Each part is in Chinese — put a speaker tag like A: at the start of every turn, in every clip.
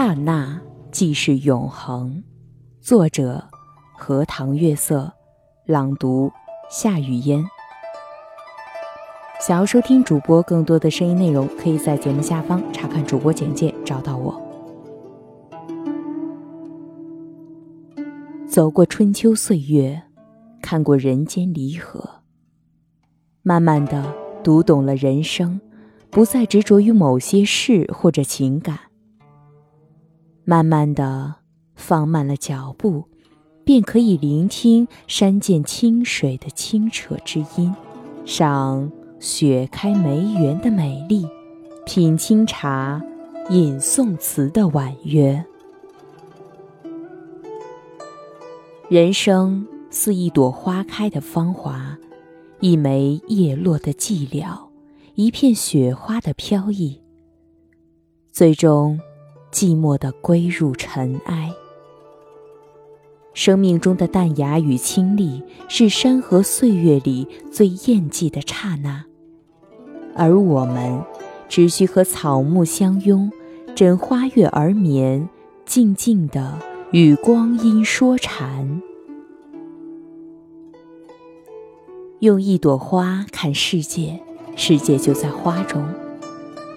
A: 刹那即是永恒。作者：荷塘月色。朗读：夏雨嫣。想要收听主播更多的声音内容，可以在节目下方查看主播简介，找到我。走过春秋岁月，看过人间离合，慢慢的读懂了人生，不再执着于某些事或者情感。慢慢的放慢了脚步，便可以聆听山涧清水的清澈之音，赏雪开梅园的美丽，品清茶，饮宋词的婉约。人生似一朵花开的芳华，一枚叶落的寂寥，一片雪花的飘逸，最终。寂寞的归入尘埃。生命中的淡雅与清丽，是山河岁月里最艳迹的刹那，而我们，只需和草木相拥，枕花月而眠，静静的与光阴说禅。用一朵花看世界，世界就在花中。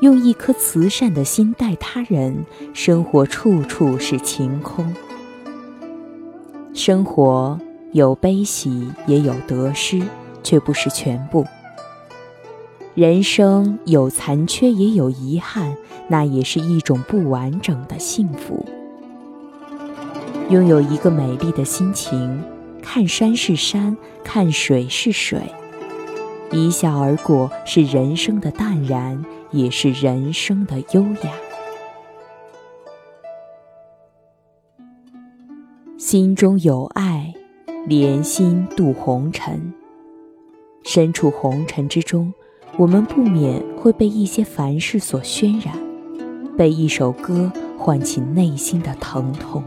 A: 用一颗慈善的心待他人，生活处处是晴空。生活有悲喜，也有得失，却不是全部。人生有残缺，也有遗憾，那也是一种不完整的幸福。拥有一个美丽的心情，看山是山，看水是水，一笑而过，是人生的淡然。也是人生的优雅。心中有爱，莲心渡红尘。身处红尘之中，我们不免会被一些凡事所渲染，被一首歌唤起内心的疼痛，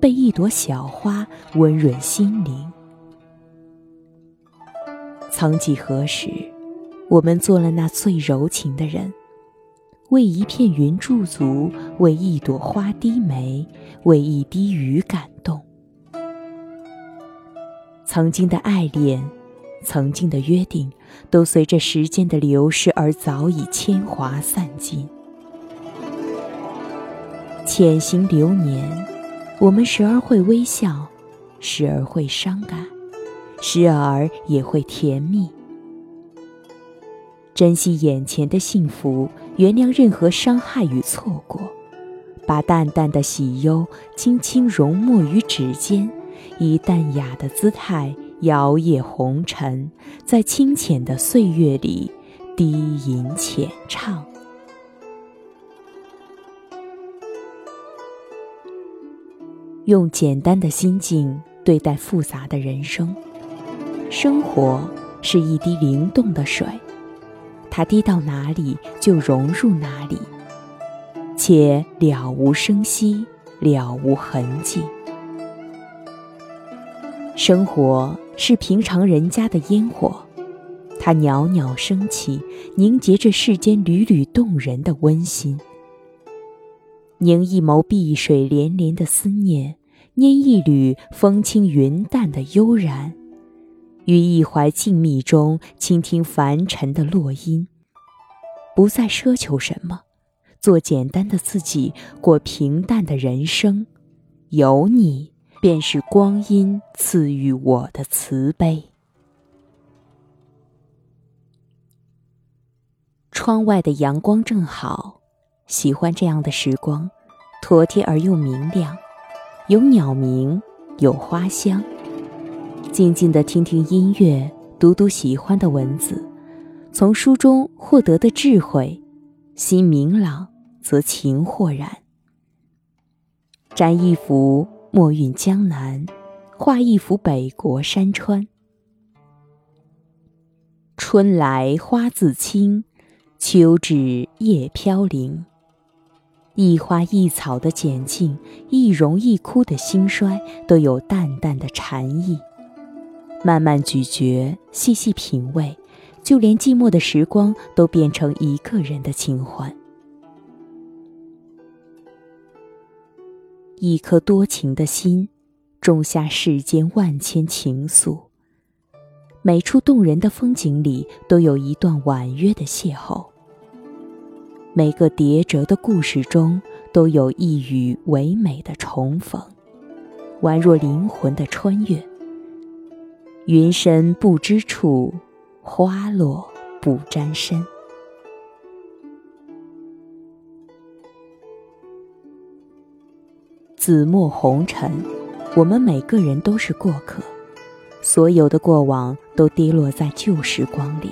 A: 被一朵小花温润心灵。曾几何时。我们做了那最柔情的人，为一片云驻足，为一朵花低眉，为一滴雨感动。曾经的爱恋，曾经的约定，都随着时间的流逝而早已铅华散尽。浅行流年，我们时而会微笑，时而会伤感，时而也会甜蜜。珍惜眼前的幸福，原谅任何伤害与错过，把淡淡的喜忧轻轻融没于指尖，以淡雅的姿态摇曳红尘，在清浅的岁月里低吟浅唱。用简单的心境对待复杂的人生，生活是一滴灵动的水。它滴到哪里就融入哪里，且了无声息，了无痕迹。生活是平常人家的烟火，它袅袅升起，凝结着世间缕缕动人的温馨。凝一眸碧水涟涟的思念，拈一缕风轻云淡的悠然。于一怀静谧中，倾听凡尘的落音，不再奢求什么，做简单的自己，过平淡的人生。有你，便是光阴赐予我的慈悲。窗外的阳光正好，喜欢这样的时光，妥帖而又明亮，有鸟鸣，有花香。静静地听听音乐，读读喜欢的文字，从书中获得的智慧，心明朗则情豁然。沾一幅墨韵江南，画一幅北国山川。春来花自青，秋至叶飘零。一花一草的简静，一荣一枯的兴衰，都有淡淡的禅意。慢慢咀嚼，细细品味，就连寂寞的时光都变成一个人的清欢。一颗多情的心，种下世间万千情愫。每处动人的风景里，都有一段婉约的邂逅。每个叠折的故事中，都有一语唯美的重逢，宛若灵魂的穿越。云深不知处，花落不沾身。紫陌红尘，我们每个人都是过客，所有的过往都跌落在旧时光里。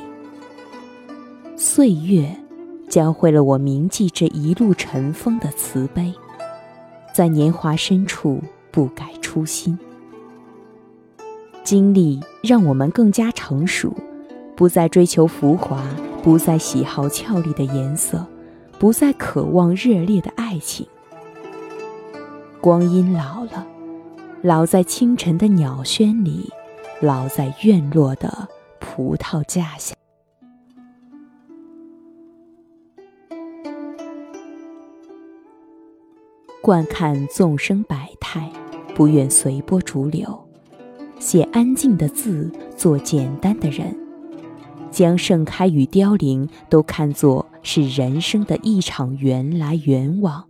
A: 岁月教会了我铭记这一路尘封的慈悲，在年华深处不改初心。经历让我们更加成熟，不再追求浮华，不再喜好俏丽的颜色，不再渴望热烈的爱情。光阴老了，老在清晨的鸟喧里，老在院落的葡萄架下。观看众生百态，不愿随波逐流。写安静的字，做简单的人，将盛开与凋零都看作是人生的一场缘来缘往，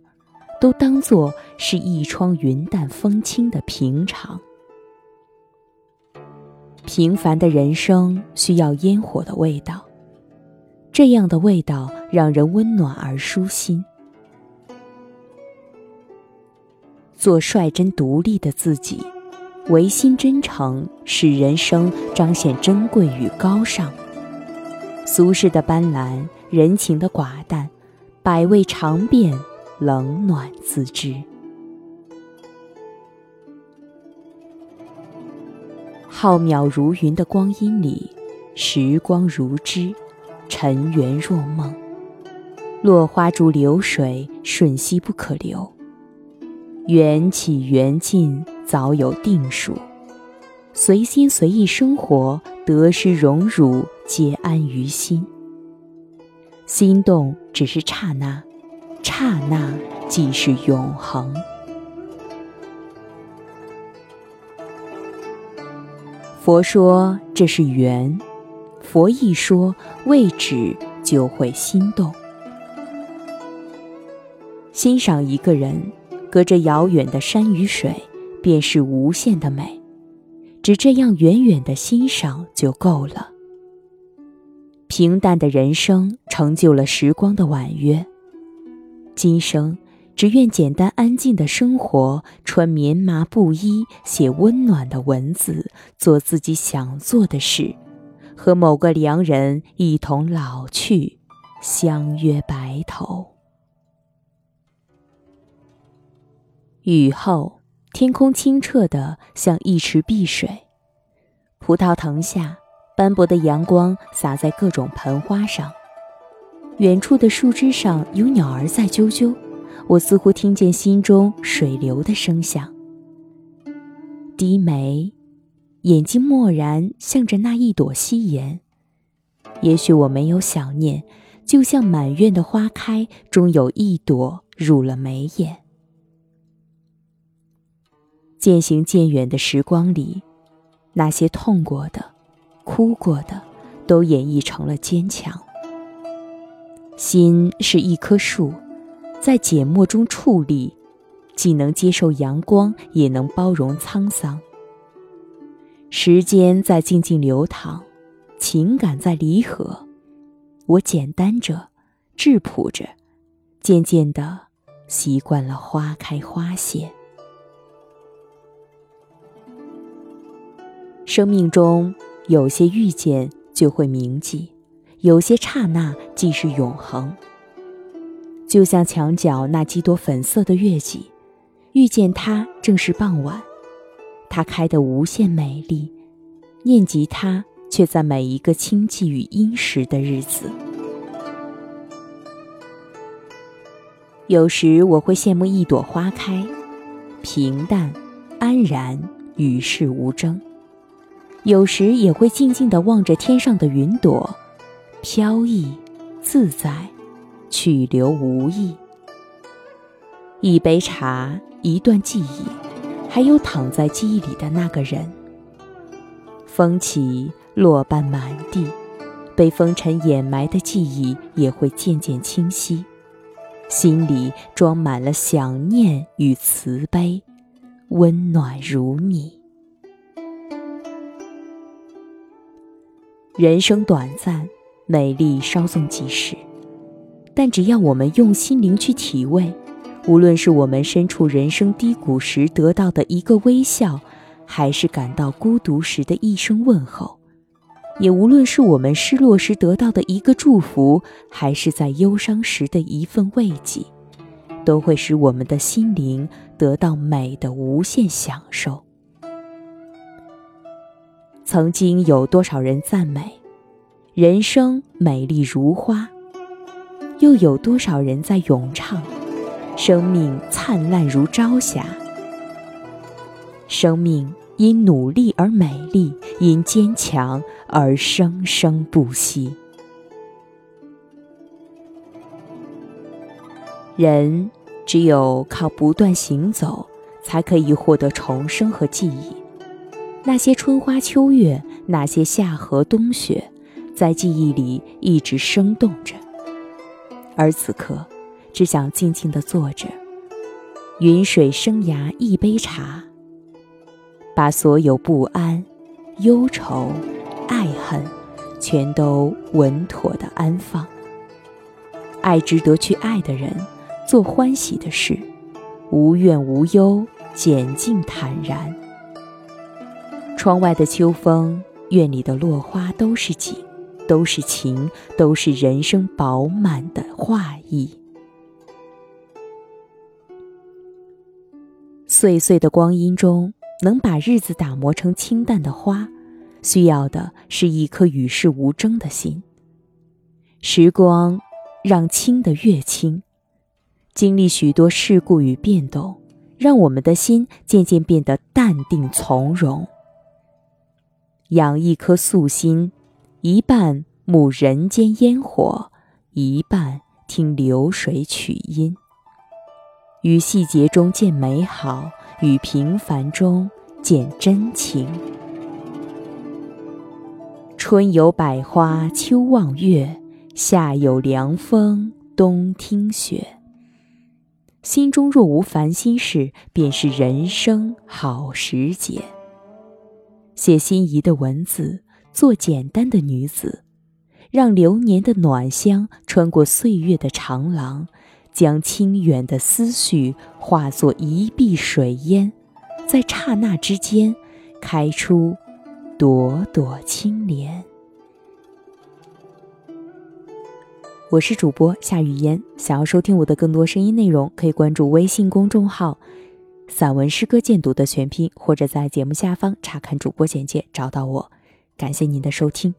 A: 都当作是一窗云淡风轻的平常。平凡的人生需要烟火的味道，这样的味道让人温暖而舒心。做率真独立的自己。唯心真诚，使人生彰显珍贵与高尚。俗世的斑斓，人情的寡淡，百味尝遍，冷暖自知。浩渺如云的光阴里，时光如织，尘缘若梦。落花逐流水，瞬息不可留。缘起缘尽。早有定数，随心随意生活，得失荣辱皆安于心。心动只是刹那，刹那即是永恒。佛说这是缘，佛一说未止就会心动。欣赏一个人，隔着遥远的山与水。便是无限的美，只这样远远的欣赏就够了。平淡的人生成就了时光的婉约，今生只愿简单安静的生活，穿棉麻布衣，写温暖的文字，做自己想做的事，和某个良人一同老去，相约白头。雨后。天空清澈的像一池碧水，葡萄藤下，斑驳的阳光洒在各种盆花上。远处的树枝上有鸟儿在啾啾，我似乎听见心中水流的声响。低眉，眼睛漠然向着那一朵夕颜。也许我没有想念，就像满院的花开，终有一朵入了眉眼。渐行渐远的时光里，那些痛过的、哭过的，都演绎成了坚强。心是一棵树，在缄默中矗立，既能接受阳光，也能包容沧桑。时间在静静流淌，情感在离合。我简单着，质朴着，渐渐的习惯了花开花谢。生命中有些遇见就会铭记，有些刹那即是永恒。就像墙角那几朵粉色的月季，遇见它正是傍晚，它开得无限美丽。念及它，却在每一个清寂与殷实的日子。有时我会羡慕一朵花开，平淡、安然，与世无争。有时也会静静地望着天上的云朵，飘逸自在，去留无意。一杯茶，一段记忆，还有躺在记忆里的那个人。风起，落瓣满地，被风尘掩埋的记忆也会渐渐清晰，心里装满了想念与慈悲，温暖如你。人生短暂，美丽稍纵即逝，但只要我们用心灵去体味，无论是我们身处人生低谷时得到的一个微笑。还是感到孤独时的一声问候，也无论是我们失落时得到的一个祝福，还是在忧伤时的一份慰藉，都会使我们的心灵得到美的无限享受。曾经有多少人赞美人生美丽如花，又有多少人在咏唱生命灿烂如朝霞？生命因努力而美丽，因坚强而生生不息。人只有靠不断行走，才可以获得重生和记忆。那些春花秋月，那些夏荷冬雪，在记忆里一直生动着。而此刻，只想静静地坐着，云水生涯一杯茶。把所有不安、忧愁、爱恨，全都稳妥的安放。爱值得去爱的人，做欢喜的事，无怨无忧，简静坦然。窗外的秋风，院里的落花，都是景，都是情，都是人生饱满的画意。岁岁的光阴中。能把日子打磨成清淡的花，需要的是一颗与世无争的心。时光让轻的越轻，经历许多事故与变动，让我们的心渐渐变得淡定从容。养一颗素心，一半沐人间烟火，一半听流水曲音。于细节中见美好。与平凡中见真情。春有百花，秋望月，夏有凉风，冬听雪。心中若无烦心事，便是人生好时节。写心仪的文字，做简单的女子，让流年的暖香穿过岁月的长廊。将清远的思绪化作一碧水烟，在刹那之间开出朵朵青莲。我是主播夏雨嫣，想要收听我的更多声音内容，可以关注微信公众号“散文诗歌鉴读”的全拼，或者在节目下方查看主播简介找到我。感谢您的收听。